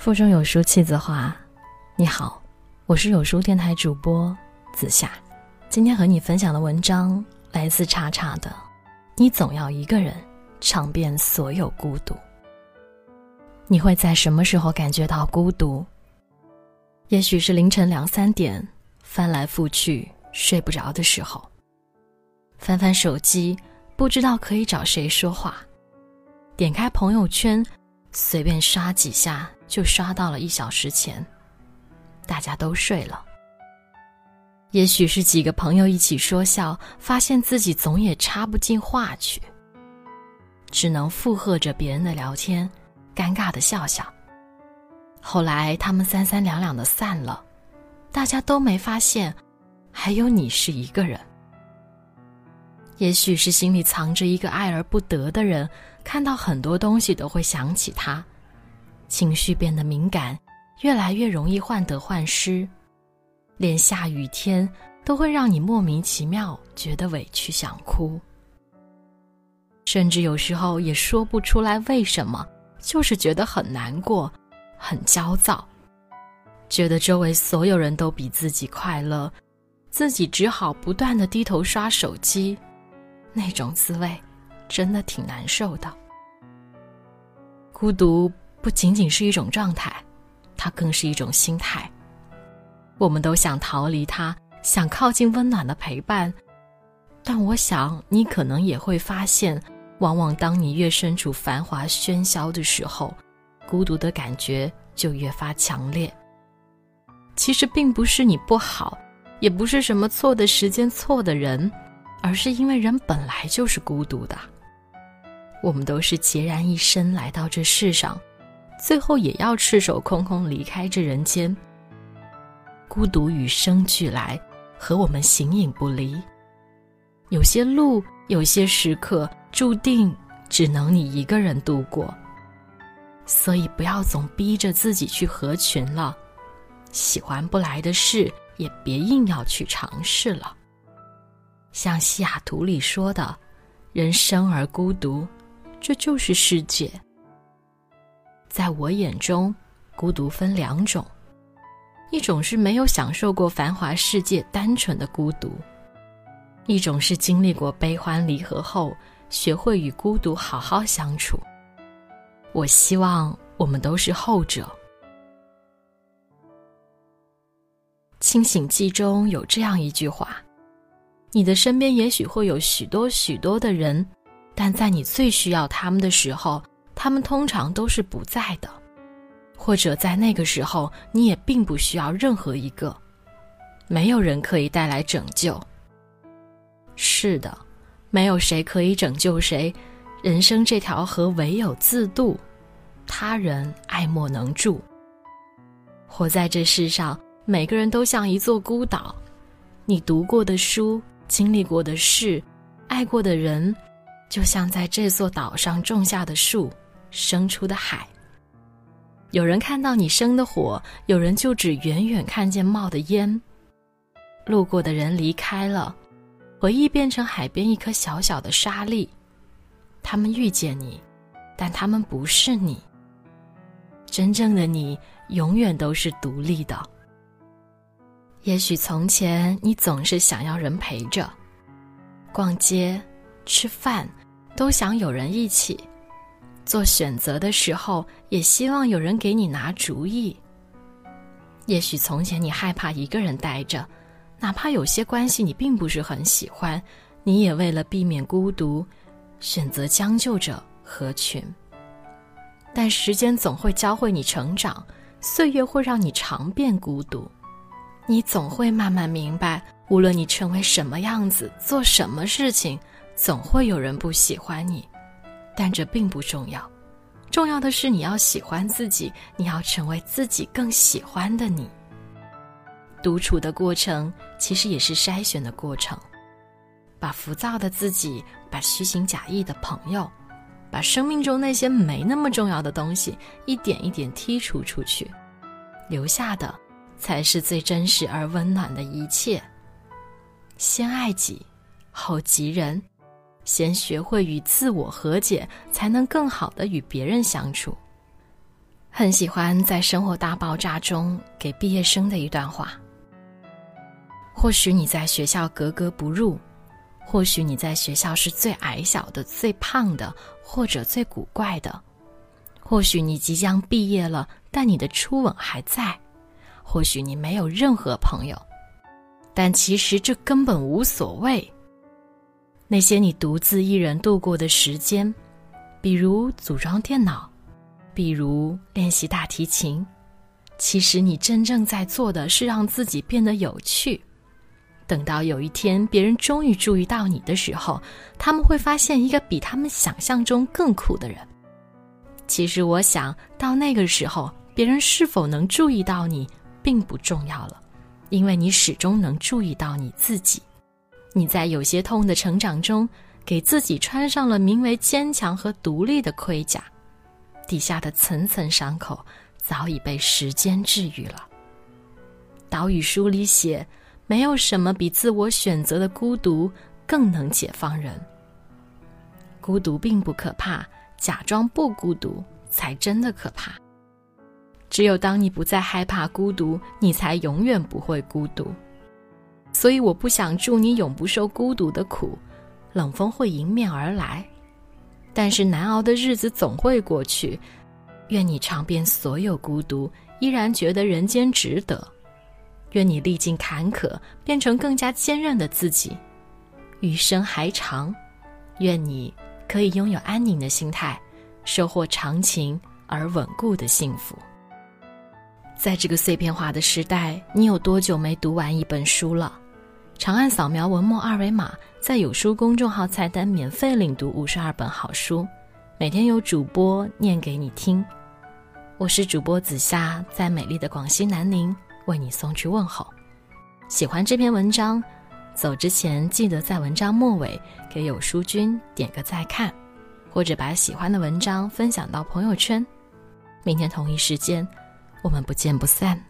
腹中有书气自华。你好，我是有书电台主播子夏。今天和你分享的文章来自叉叉的。你总要一个人尝遍所有孤独。你会在什么时候感觉到孤独？也许是凌晨两三点，翻来覆去睡不着的时候。翻翻手机，不知道可以找谁说话。点开朋友圈，随便刷几下。就刷到了一小时前，大家都睡了。也许是几个朋友一起说笑，发现自己总也插不进话去，只能附和着别人的聊天，尴尬的笑笑。后来他们三三两两的散了，大家都没发现，还有你是一个人。也许是心里藏着一个爱而不得的人，看到很多东西都会想起他。情绪变得敏感，越来越容易患得患失，连下雨天都会让你莫名其妙觉得委屈想哭，甚至有时候也说不出来为什么，就是觉得很难过、很焦躁，觉得周围所有人都比自己快乐，自己只好不断的低头刷手机，那种滋味真的挺难受的，孤独。不仅仅是一种状态，它更是一种心态。我们都想逃离它，想靠近温暖的陪伴，但我想你可能也会发现，往往当你越身处繁华喧嚣的时候，孤独的感觉就越发强烈。其实并不是你不好，也不是什么错的时间、错的人，而是因为人本来就是孤独的。我们都是孑然一身来到这世上。最后也要赤手空空离开这人间。孤独与生俱来，和我们形影不离。有些路，有些时刻，注定只能你一个人度过。所以不要总逼着自己去合群了，喜欢不来的事，也别硬要去尝试了。像西雅图里说的：“人生而孤独，这就是世界。”在我眼中，孤独分两种，一种是没有享受过繁华世界单纯的孤独，一种是经历过悲欢离合后学会与孤独好好相处。我希望我们都是后者。清醒记中有这样一句话：你的身边也许会有许多许多的人，但在你最需要他们的时候。他们通常都是不在的，或者在那个时候，你也并不需要任何一个。没有人可以带来拯救。是的，没有谁可以拯救谁。人生这条河唯有自渡，他人爱莫能助。活在这世上，每个人都像一座孤岛。你读过的书，经历过的事，爱过的人，就像在这座岛上种下的树。生出的海。有人看到你生的火，有人就只远远看见冒的烟。路过的人离开了，回忆变成海边一颗小小的沙粒。他们遇见你，但他们不是你。真正的你，永远都是独立的。也许从前你总是想要人陪着，逛街、吃饭，都想有人一起。做选择的时候，也希望有人给你拿主意。也许从前你害怕一个人待着，哪怕有些关系你并不是很喜欢，你也为了避免孤独，选择将就着合群。但时间总会教会你成长，岁月会让你尝遍孤独，你总会慢慢明白，无论你成为什么样子，做什么事情，总会有人不喜欢你。但这并不重要，重要的是你要喜欢自己，你要成为自己更喜欢的你。独处的过程其实也是筛选的过程，把浮躁的自己，把虚情假意的朋友，把生命中那些没那么重要的东西一点一点剔除出去，留下的才是最真实而温暖的一切。先爱己，后及人。先学会与自我和解，才能更好的与别人相处。很喜欢在《生活大爆炸》中给毕业生的一段话。或许你在学校格格不入，或许你在学校是最矮小的、最胖的，或者最古怪的。或许你即将毕业了，但你的初吻还在。或许你没有任何朋友，但其实这根本无所谓。那些你独自一人度过的时间，比如组装电脑，比如练习大提琴，其实你真正在做的是让自己变得有趣。等到有一天别人终于注意到你的时候，他们会发现一个比他们想象中更酷的人。其实我想到那个时候，别人是否能注意到你？并不重要了，因为你始终能注意到你自己。你在有些痛的成长中，给自己穿上了名为坚强和独立的盔甲，底下的层层伤口早已被时间治愈了。岛屿书里写，没有什么比自我选择的孤独更能解放人。孤独并不可怕，假装不孤独才真的可怕。只有当你不再害怕孤独，你才永远不会孤独。所以，我不想祝你永不受孤独的苦。冷风会迎面而来，但是难熬的日子总会过去。愿你尝遍所有孤独，依然觉得人间值得。愿你历尽坎坷，变成更加坚韧的自己。余生还长，愿你可以拥有安宁的心态，收获长情而稳固的幸福。在这个碎片化的时代，你有多久没读完一本书了？长按扫描文末二维码，在有书公众号菜单免费领读五十二本好书，每天有主播念给你听。我是主播紫霞，在美丽的广西南宁为你送去问候。喜欢这篇文章，走之前记得在文章末尾给有书君点个再看，或者把喜欢的文章分享到朋友圈。明天同一时间。我们不见不散。